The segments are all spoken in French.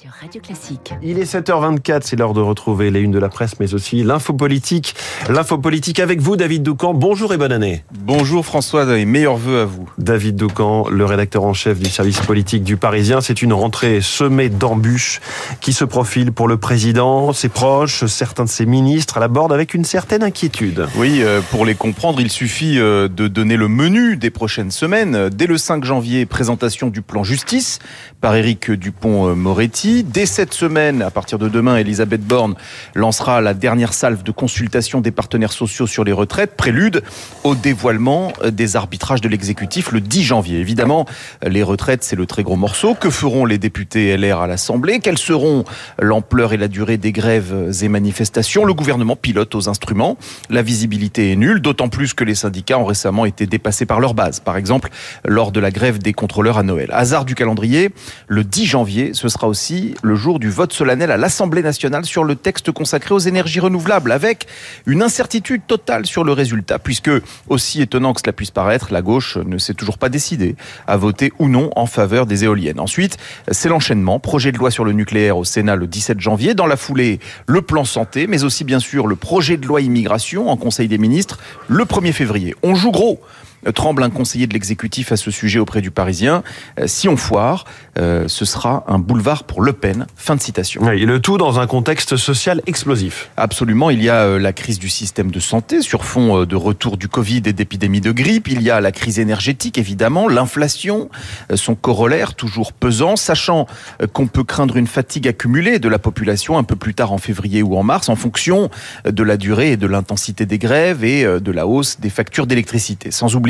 sur Radio Classique. Il est 7h24, c'est l'heure de retrouver les unes de la presse, mais aussi l'info politique. L'info politique avec vous, David Doucan. Bonjour et bonne année. Bonjour François et meilleurs voeux à vous. David Doucan, le rédacteur en chef du service politique du Parisien. C'est une rentrée semée d'embûches qui se profile pour le président, ses proches, certains de ses ministres à la borde avec une certaine inquiétude. Oui, euh, pour les comprendre, il suffit euh, de donner le menu des prochaines semaines. Dès le 5 janvier, présentation du plan justice par Éric Dupont-Moretti. Dès cette semaine, à partir de demain, Elisabeth Borne lancera la dernière salve de consultation des partenaires sociaux sur les retraites, prélude au dévoilement des arbitrages de l'exécutif le 10 janvier. Évidemment, les retraites, c'est le très gros morceau. Que feront les députés LR à l'Assemblée? Quelles seront l'ampleur et la durée des grèves et manifestations? Le gouvernement pilote aux instruments. La visibilité est nulle, d'autant plus que les syndicats ont récemment été dépassés par leur base. Par exemple, lors de la grève des contrôleurs à Noël. Hasard du calendrier, le 10 janvier, ce sera aussi le jour du vote solennel à l'Assemblée nationale sur le texte consacré aux énergies renouvelables, avec une incertitude totale sur le résultat, puisque, aussi étonnant que cela puisse paraître, la gauche ne s'est toujours pas décidée à voter ou non en faveur des éoliennes. Ensuite, c'est l'enchaînement. Projet de loi sur le nucléaire au Sénat le 17 janvier. Dans la foulée, le plan santé, mais aussi bien sûr le projet de loi immigration en Conseil des ministres le 1er février. On joue gros. Tremble un conseiller de l'exécutif à ce sujet auprès du Parisien. Euh, si on foire, euh, ce sera un boulevard pour Le Pen. Fin de citation. et le tout dans un contexte social explosif. Absolument. Il y a euh, la crise du système de santé sur fond de retour du Covid et d'épidémie de grippe. Il y a la crise énergétique, évidemment, l'inflation, son corollaire toujours pesant, sachant qu'on peut craindre une fatigue accumulée de la population un peu plus tard en février ou en mars en fonction de la durée et de l'intensité des grèves et de la hausse des factures d'électricité. Sans oublier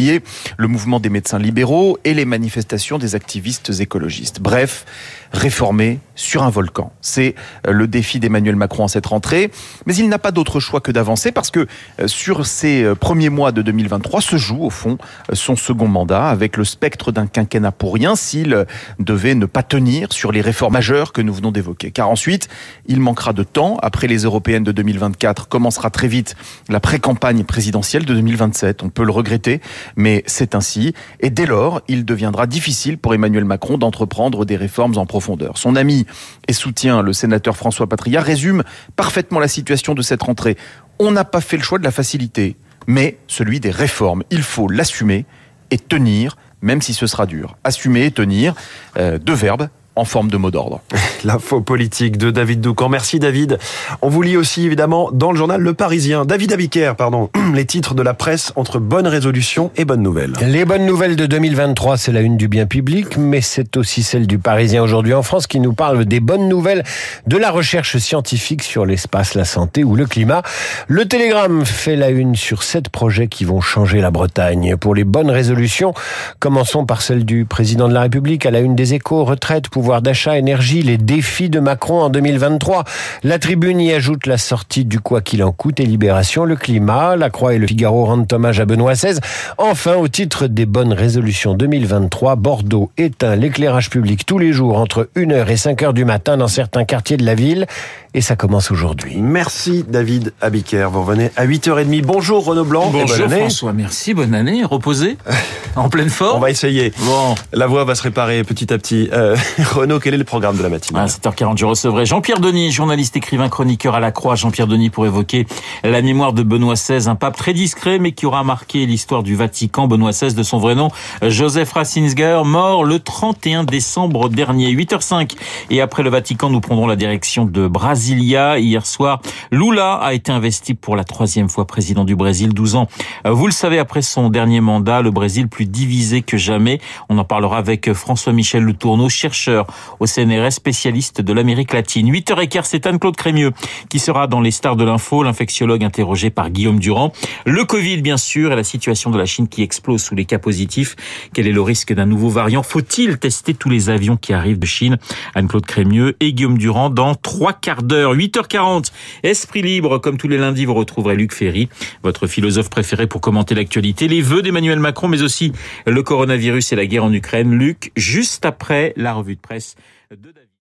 le mouvement des médecins libéraux et les manifestations des activistes écologistes. Bref, réformer sur un volcan. C'est euh, le défi d'Emmanuel Macron en cette rentrée. Mais il n'a pas d'autre choix que d'avancer parce que euh, sur ces euh, premiers mois de 2023 se joue au fond son second mandat avec le spectre d'un quinquennat pour rien s'il devait ne pas tenir sur les réformes majeures que nous venons d'évoquer. Car ensuite, il manquera de temps. Après les européennes de 2024, commencera très vite la pré-campagne présidentielle de 2027. On peut le regretter, mais c'est ainsi. Et dès lors, il deviendra difficile pour Emmanuel Macron d'entreprendre des réformes en profondeur son ami et soutien, le sénateur François Patria, résume parfaitement la situation de cette rentrée. On n'a pas fait le choix de la facilité, mais celui des réformes. Il faut l'assumer et tenir, même si ce sera dur. Assumer et tenir, euh, deux verbes en forme de mot d'ordre. L'info politique de David Doucan. Merci David. On vous lit aussi évidemment dans le journal Le Parisien. David Abiker, pardon. Les titres de la presse entre bonnes résolutions et bonnes nouvelles. Les bonnes nouvelles de 2023, c'est la une du bien public, mais c'est aussi celle du Parisien aujourd'hui en France qui nous parle des bonnes nouvelles de la recherche scientifique sur l'espace, la santé ou le climat. Le Télégramme fait la une sur sept projets qui vont changer la Bretagne. Pour les bonnes résolutions, commençons par celle du président de la République à la une des échos, retraite, pouvoir d'achat, énergie, les défis de Macron en 2023. La tribune y ajoute la sortie du quoi qu'il en coûte et libération, le climat. La Croix et le Figaro rendent hommage à Benoît XVI. Enfin, au titre des bonnes résolutions 2023, Bordeaux éteint l'éclairage public tous les jours entre 1h et 5h du matin dans certains quartiers de la ville. Et ça commence aujourd'hui. Merci David Abiker. Vous revenez à 8h30. Bonjour Renaud Blanc. Bonjour François, merci. Bonne année. Reposé En pleine forme On va essayer. Bon. La voix va se réparer petit à petit. Euh, Renaud, quel est le programme de la matinée À 7h40, je recevrai Jean-Pierre Denis, journaliste, écrivain, chroniqueur à la Croix. Jean-Pierre Denis pour évoquer la mémoire de Benoît XVI, un pape très discret mais qui aura marqué l'histoire du Vatican. Benoît XVI de son vrai nom, Joseph Ratzinger, mort le 31 décembre dernier. 8h05. Et après le Vatican, nous prendrons la direction de Brasilia. Hier soir, Lula a été investi pour la troisième fois président du Brésil, 12 ans. Vous le savez, après son dernier mandat, le Brésil plus divisé que jamais. On en parlera avec François-Michel Le Tourneau, chercheur au CNRS, spécialiste de l'Amérique latine. 8h15, c'est Anne-Claude Crémieux qui sera dans les stars de l'info, l'infectiologue interrogé par Guillaume Durand. Le Covid, bien sûr, et la situation de la Chine qui explose sous les cas positifs. Quel est le risque d'un nouveau variant? Faut-il tester tous les avions qui arrivent de Chine? Anne-Claude Crémieux et Guillaume Durand dans trois quarts d'heure. 8h40, Esprit libre, comme tous les lundis, vous retrouverez Luc Ferry, votre philosophe préféré pour commenter l'actualité, les vœux d'Emmanuel Macron, mais aussi le coronavirus et la guerre en Ukraine. Luc, juste après la revue de presse de David.